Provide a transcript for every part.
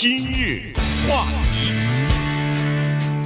今日话题，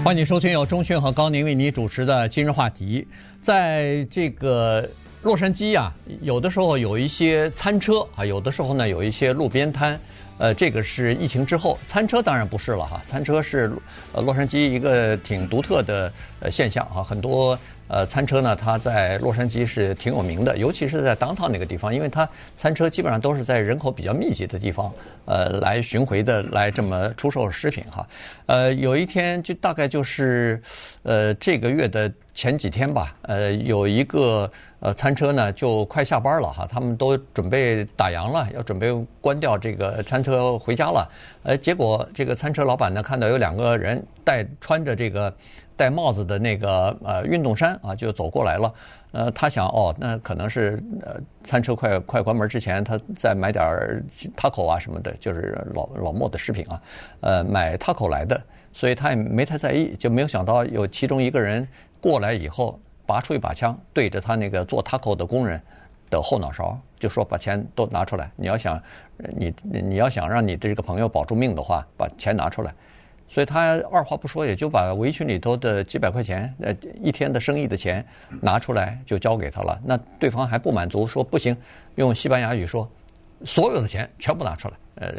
欢迎收听由钟迅和高宁为你主持的今日话题。在这个洛杉矶啊，有的时候有一些餐车啊，有的时候呢有一些路边摊。呃，这个是疫情之后，餐车当然不是了哈，餐车是呃洛杉矶一个挺独特的现象啊，很多。呃，餐车呢，它在洛杉矶是挺有名的，尤其是在 downtown 那个地方，因为它餐车基本上都是在人口比较密集的地方，呃，来巡回的来这么出售食品哈。呃，有一天就大概就是呃这个月的前几天吧，呃，有一个呃餐车呢就快下班了哈，他们都准备打烊了，要准备关掉这个餐车回家了。呃，结果这个餐车老板呢看到有两个人带穿着这个。戴帽子的那个呃运动衫啊，就走过来了。呃，他想哦，那可能是呃餐车快快关门之前，他再买点儿 taco 啊什么的，就是老老莫的食品啊。呃，买 taco 来的，所以他也没太在意，就没有想到有其中一个人过来以后，拔出一把枪对着他那个做 taco 的工人的后脑勺，就说把钱都拿出来。你要想你你要想让你的这个朋友保住命的话，把钱拿出来。所以他二话不说，也就把围裙里头的几百块钱，呃，一天的生意的钱拿出来就交给他了。那对方还不满足，说不行，用西班牙语说，所有的钱全部拿出来。呃，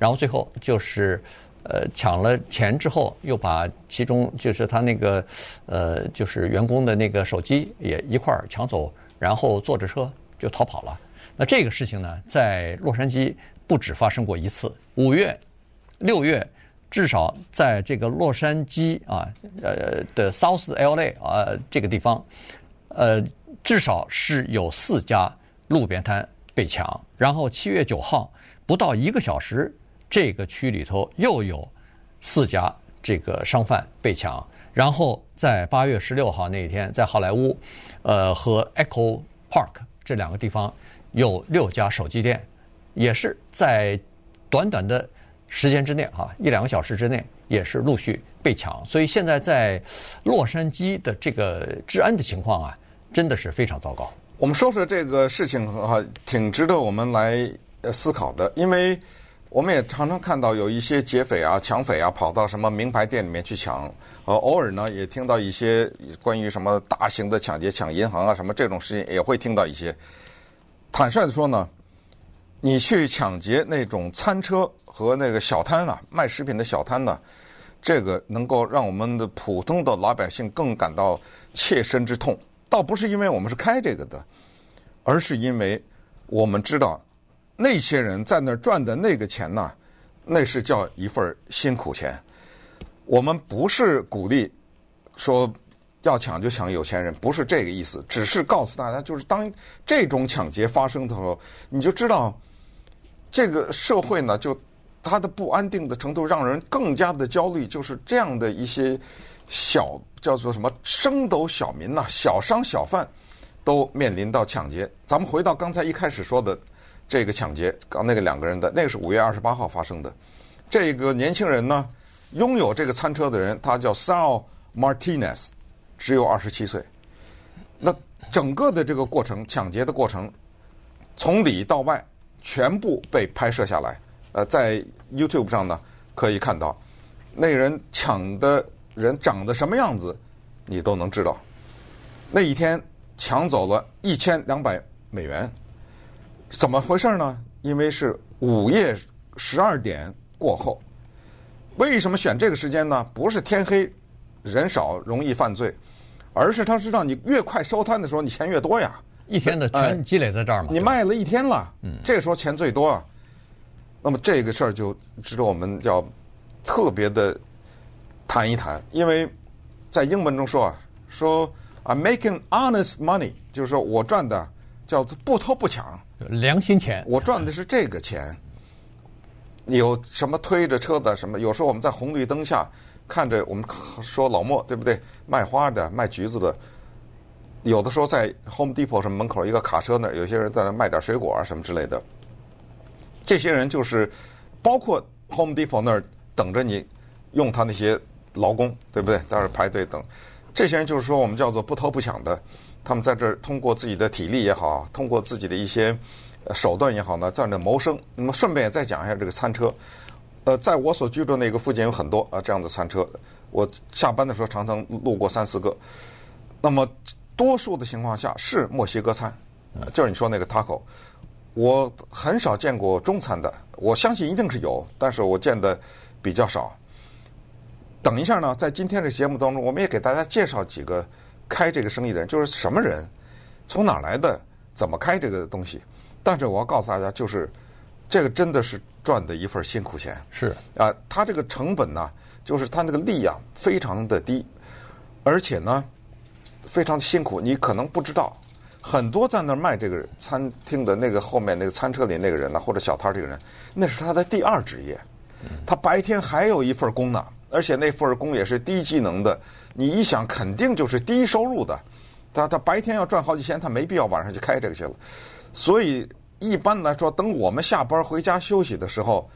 然后最后就是，呃，抢了钱之后，又把其中就是他那个，呃，就是员工的那个手机也一块儿抢走，然后坐着车就逃跑了。那这个事情呢，在洛杉矶不止发生过一次，五月、六月。至少在这个洛杉矶啊，呃的 South LA 啊这个地方，呃，至少是有四家路边摊被抢。然后七月九号不到一个小时，这个区里头又有四家这个商贩被抢。然后在八月十六号那一天，在好莱坞，呃和 Echo Park 这两个地方有六家手机店，也是在短短的。时间之内，哈，一两个小时之内也是陆续被抢，所以现在在洛杉矶的这个治安的情况啊，真的是非常糟糕。我们说说这个事情哈，挺值得我们来思考的，因为我们也常常看到有一些劫匪啊、抢匪啊跑到什么名牌店里面去抢，呃，偶尔呢也听到一些关于什么大型的抢劫、抢银行啊什么这种事情也会听到一些。坦率的说呢，你去抢劫那种餐车。和那个小摊啊，卖食品的小摊呢，这个能够让我们的普通的老百姓更感到切身之痛。倒不是因为我们是开这个的，而是因为我们知道那些人在那儿赚的那个钱呢，那是叫一份辛苦钱。我们不是鼓励说要抢就抢有钱人，不是这个意思，只是告诉大家，就是当这种抢劫发生的时候，你就知道这个社会呢就。他的不安定的程度让人更加的焦虑，就是这样的一些小叫做什么升斗小民呐、小商小贩都面临到抢劫。咱们回到刚才一开始说的这个抢劫，刚那个两个人的，那个是五月二十八号发生的。这个年轻人呢，拥有这个餐车的人，他叫 Sal Martinez，只有二十七岁。那整个的这个过程，抢劫的过程，从里到外全部被拍摄下来。呃，在 YouTube 上呢，可以看到那人抢的人长得什么样子，你都能知道。那一天抢走了一千两百美元，怎么回事呢？因为是午夜十二点过后。为什么选这个时间呢？不是天黑人少容易犯罪，而是他知道你越快收摊的时候，你钱越多呀。一天的全积累在这儿嘛。你卖了一天了，嗯，这个时候钱最多啊。那么这个事儿就值得我们要特别的谈一谈，因为在英文中说啊，说 I'm making honest money，就是说我赚的叫做不偷不抢，良心钱。我赚的是这个钱。有什么推着车的什么？有时候我们在红绿灯下看着，我们说老莫对不对？卖花的、卖橘子的，有的时候在 Home Depot 什么门口一个卡车那儿，有些人在那卖点水果啊什么之类的。这些人就是包括 Home Depot 那儿等着你用他那些劳工，对不对？在这儿排队等。这些人就是说我们叫做不偷不抢的，他们在这儿通过自己的体力也好，通过自己的一些手段也好呢，在那谋生。那么顺便也再讲一下这个餐车。呃，在我所居住那个附近有很多啊这样的餐车，我下班的时候常常路过三四个。那么多数的情况下是墨西哥餐，就是你说那个 taco，我很少见过中餐的，我相信一定是有，但是我见的比较少。等一下呢，在今天这节目当中，我们也给大家介绍几个开这个生意的人，就是什么人，从哪来的，怎么开这个东西。但是我要告诉大家，就是这个真的是赚的一份辛苦钱。是啊，他这个成本呢，就是他那个利啊，非常的低，而且呢，非常的辛苦。你可能不知道，很多在那儿卖这个餐厅的那个后面那个餐车里那个人呢，或者小摊这个人，那是他的第二职业。他白天还有一份工呢，而且那份工也是低技能的。你一想，肯定就是低收入的。他他白天要赚好几千，他没必要晚上去开这个去了。所以。一般来说，等我们下班回家休息的时候，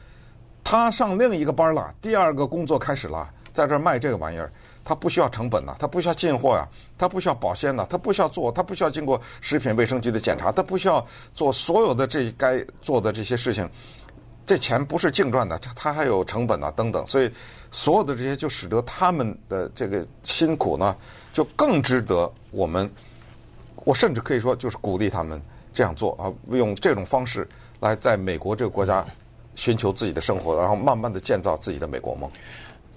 他上另一个班了，第二个工作开始了，在这儿卖这个玩意儿，他不需要成本呐，他不需要进货呀，他不需要保鲜呐，他不需要做，他不需要经过食品卫生局的检查，他不需要做所有的这该做的这些事情，这钱不是净赚的，他还有成本呐等等，所以所有的这些就使得他们的这个辛苦呢，就更值得我们，我甚至可以说就是鼓励他们。这样做啊，用这种方式来在美国这个国家寻求自己的生活，然后慢慢的建造自己的美国梦。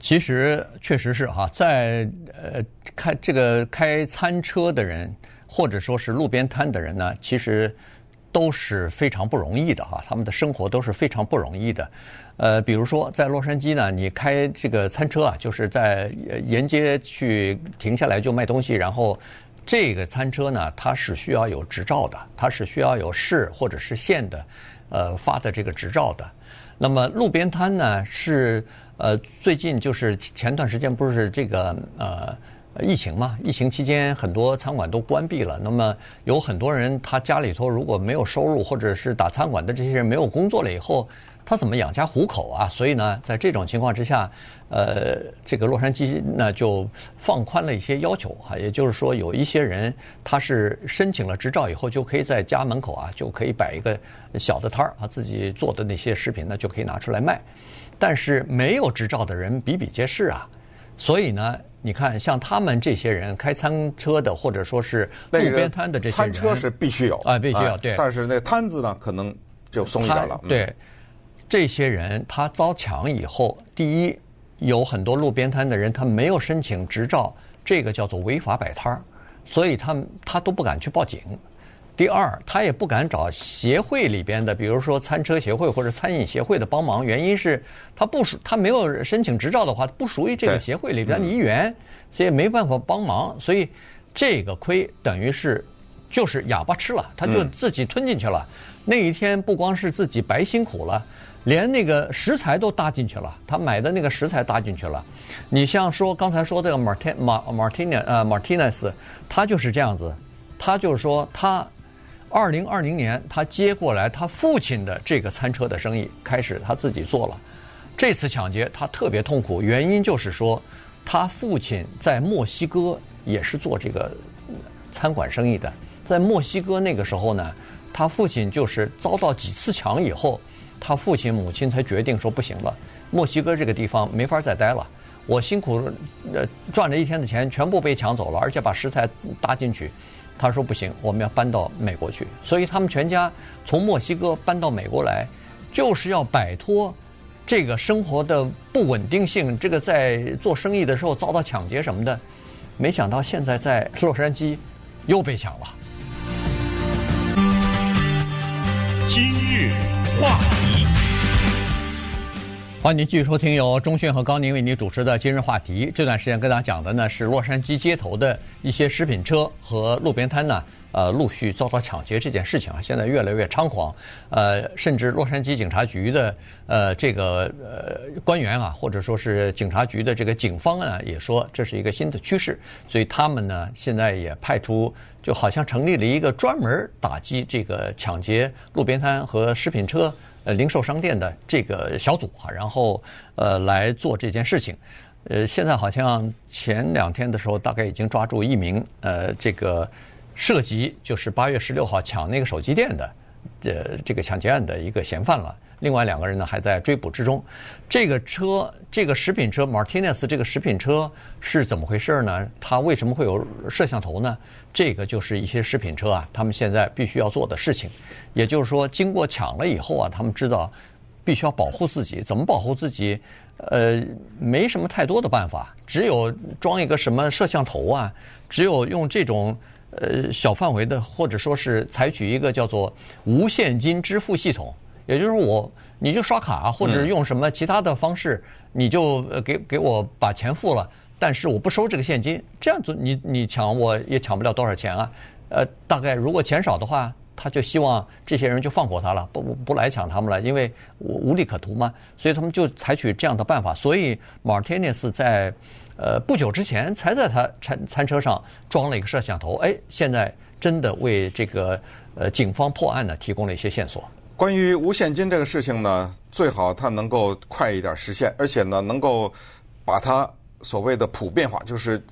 其实确实是哈，在呃开这个开餐车的人，或者说是路边摊的人呢，其实都是非常不容易的哈，他们的生活都是非常不容易的。呃，比如说在洛杉矶呢，你开这个餐车啊，就是在沿街去停下来就卖东西，然后。这个餐车呢，它是需要有执照的，它是需要有市或者是县的，呃发的这个执照的。那么路边摊呢，是呃最近就是前段时间不是这个呃疫情嘛？疫情期间很多餐馆都关闭了，那么有很多人他家里头如果没有收入，或者是打餐馆的这些人没有工作了以后。他怎么养家糊口啊？所以呢，在这种情况之下，呃，这个洛杉矶呢就放宽了一些要求啊，也就是说，有一些人他是申请了执照以后，就可以在家门口啊就可以摆一个小的摊儿啊，自己做的那些食品呢就可以拿出来卖。但是没有执照的人比比皆是啊，所以呢，你看像他们这些人开餐车的，或者说是路边摊的这些人，餐车是必须有啊，必须有对。但是那摊子呢，可能就松一点了，对。这些人他遭抢以后，第一，有很多路边摊的人他没有申请执照，这个叫做违法摆摊儿，所以他他都不敢去报警。第二，他也不敢找协会里边的，比如说餐车协会或者餐饮协会的帮忙，原因是他不属他没有申请执照的话，不属于这个协会里边的一员，所以没办法帮忙。所以这个亏等于是就是哑巴吃了，他就自己吞进去了。那一天不光是自己白辛苦了。连那个食材都搭进去了，他买的那个食材搭进去了。你像说刚才说这个 Martin 马 Martinez 呃 Martinez，他就是这样子，他就是说他二零二零年他接过来他父亲的这个餐车的生意，开始他自己做了。这次抢劫他特别痛苦，原因就是说他父亲在墨西哥也是做这个餐馆生意的，在墨西哥那个时候呢，他父亲就是遭到几次抢以后。他父亲、母亲才决定说不行了，墨西哥这个地方没法再待了。我辛苦呃赚了一天的钱全部被抢走了，而且把食材搭进去。他说不行，我们要搬到美国去。所以他们全家从墨西哥搬到美国来，就是要摆脱这个生活的不稳定性。这个在做生意的时候遭到抢劫什么的，没想到现在在洛杉矶又被抢了。今日话题，欢迎您继续收听由中讯和高宁为您主持的《今日话题》。这段时间跟大家讲的呢是洛杉矶街头的一些食品车和路边摊呢，呃，陆续遭到抢劫这件事情啊，现在越来越猖狂。呃，甚至洛杉矶警察局的呃这个呃官员啊，或者说是警察局的这个警方啊，也说这是一个新的趋势，所以他们呢现在也派出。就好像成立了一个专门打击这个抢劫路边摊和食品车、呃零售商店的这个小组啊，然后呃来做这件事情。呃，现在好像前两天的时候，大概已经抓住一名呃这个涉及就是八月十六号抢那个手机店的呃这个抢劫案的一个嫌犯了。另外两个人呢还在追捕之中。这个车，这个食品车，Martinez 这个食品车是怎么回事呢？它为什么会有摄像头呢？这个就是一些食品车啊，他们现在必须要做的事情。也就是说，经过抢了以后啊，他们知道必须要保护自己。怎么保护自己？呃，没什么太多的办法，只有装一个什么摄像头啊，只有用这种呃小范围的，或者说是采取一个叫做无现金支付系统，也就是我你就刷卡或者用什么其他的方式，你就给给我把钱付了，但是我不收这个现金，这样子你你抢我也抢不了多少钱啊，呃，大概如果钱少的话。他就希望这些人就放过他了，不不不来抢他们了，因为无利可图嘛，所以他们就采取这样的办法。所以马尔 n 内斯在呃不久之前才在他餐餐车上装了一个摄像头，哎，现在真的为这个呃警方破案呢提供了一些线索。关于无现金这个事情呢，最好它能够快一点实现，而且呢能够把它所谓的普遍化，就是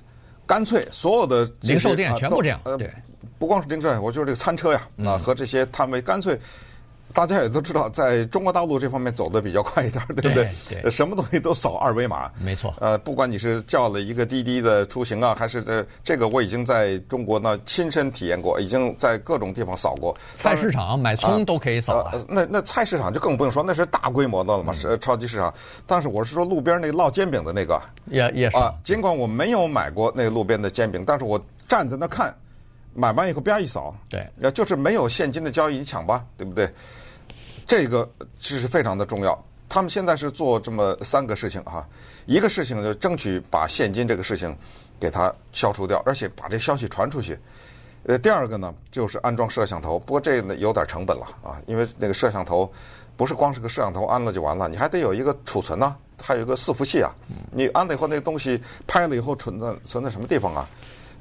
干脆所有的零售店全部这样，呃、对。不光是零售店，我就是这个餐车呀，啊，和这些摊位，干脆大家也都知道，在中国大陆这方面走的比较快一点，对不对？对，什么东西都扫二维码，没错。呃，不管你是叫了一个滴滴的出行啊，还是这这个，我已经在中国呢亲身体验过，已经在各种地方扫过。菜市场买葱都可以扫呃，那那菜市场就更不用说，那是大规模的了嘛，是超级市场。但是我是说路边那个烙煎饼的那个，也也是。啊，尽管我没有买过那个路边的煎饼，但是我站在那看。买完以后，啪一扫，对，就是没有现金的交易，你抢吧，对不对？这个这是非常的重要。他们现在是做这么三个事情哈，一个事情就争取把现金这个事情给它消除掉，而且把这消息传出去。呃，第二个呢，就是安装摄像头，不过这呢有点成本了啊，因为那个摄像头不是光是个摄像头安了就完了，你还得有一个储存呢，还有一个伺服器啊。你安了以后，那个东西拍了以后存在存在什么地方啊？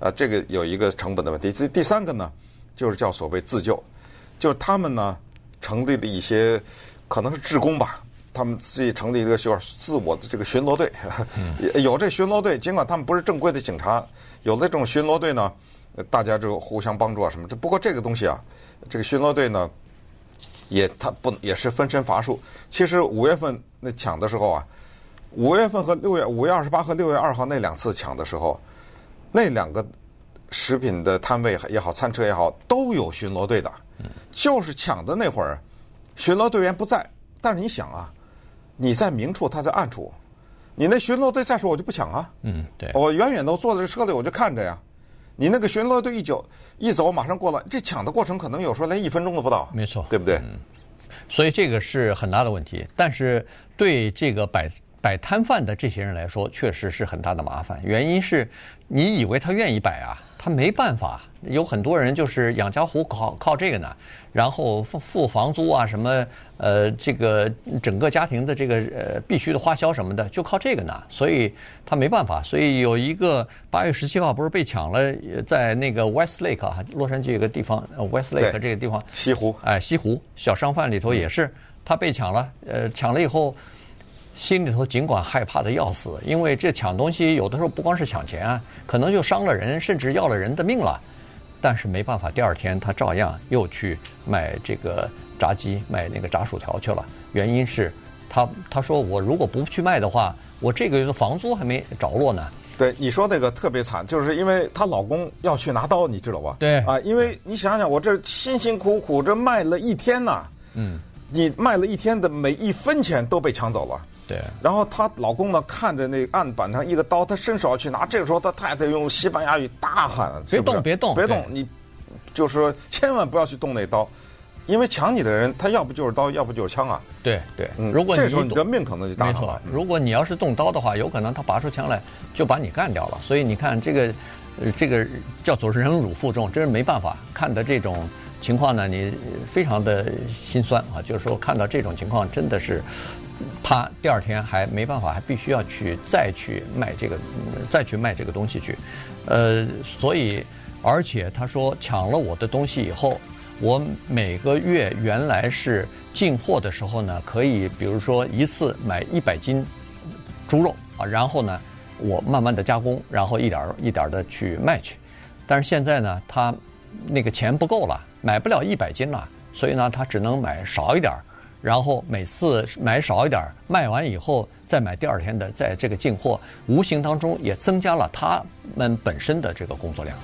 啊，这个有一个成本的问题。第第三个呢，就是叫所谓自救，就是他们呢成立了一些可能是志工吧，他们自己成立一个就是自我的这个巡逻队，有这巡逻队，尽管他们不是正规的警察，有的这种巡逻队呢，大家就互相帮助啊什么。这不过这个东西啊，这个巡逻队呢，也他不也是分身乏术。其实五月份那抢的时候啊，五月份和六月五月二十八和六月二号那两次抢的时候。那两个食品的摊位也好，餐车也好，都有巡逻队的。就是抢的那会儿，巡逻队员不在。但是你想啊，你在明处，他在暗处，你那巡逻队在时候，我就不抢啊。嗯，对。我远远的坐在车里，我就看着呀。你那个巡逻队一走，一走马上过来，这抢的过程可能有时候连一分钟都不到。没错，对不对？嗯。所以这个是很大的问题。但是对这个摆。摆摊贩的这些人来说，确实是很大的麻烦。原因是，你以为他愿意摆啊，他没办法。有很多人就是养家糊口靠这个呢，然后付付房租啊，什么呃，这个整个家庭的这个呃必须的花销什么的，就靠这个呢。所以他没办法。所以有一个八月十七号不是被抢了，在那个 West Lake 啊，洛杉矶有个地方，West Lake 这个地方，西湖，哎，西湖小商贩里头也是，他被抢了，呃，抢了以后。心里头尽管害怕的要死，因为这抢东西有的时候不光是抢钱啊，可能就伤了人，甚至要了人的命了。但是没办法，第二天他照样又去卖这个炸鸡、卖那个炸薯条去了。原因是他他说我如果不去卖的话，我这个月的房租还没着落呢。对，你说那个特别惨，就是因为她老公要去拿刀，你知道吧？对啊，因为你想想，我这辛辛苦苦这卖了一天呐，嗯，你卖了一天的每一分钱都被抢走了。对，然后她老公呢，看着那案板上一个刀，他伸手要去拿。这个时候，他太太用西班牙语大喊：“别动，别动，别动！你就是说，千万不要去动那刀，因为抢你的人，他要不就是刀，要不就是枪啊。”对对，如果这时候你的命可能就大了。如果你要是动刀的话，有可能他拔出枪来就把你干掉了。所以你看，这个这个叫做忍辱负重，真是没办法。看的这种情况呢，你非常的心酸啊。就是说，看到这种情况，真的是。他第二天还没办法，还必须要去再去卖这个，再去卖这个东西去，呃，所以而且他说抢了我的东西以后，我每个月原来是进货的时候呢，可以比如说一次买一百斤猪肉啊，然后呢我慢慢的加工，然后一点一点的去卖去，但是现在呢，他那个钱不够了，买不了一百斤了，所以呢，他只能买少一点。然后每次买少一点，卖完以后再买第二天的，在这个进货，无形当中也增加了他们本身的这个工作量。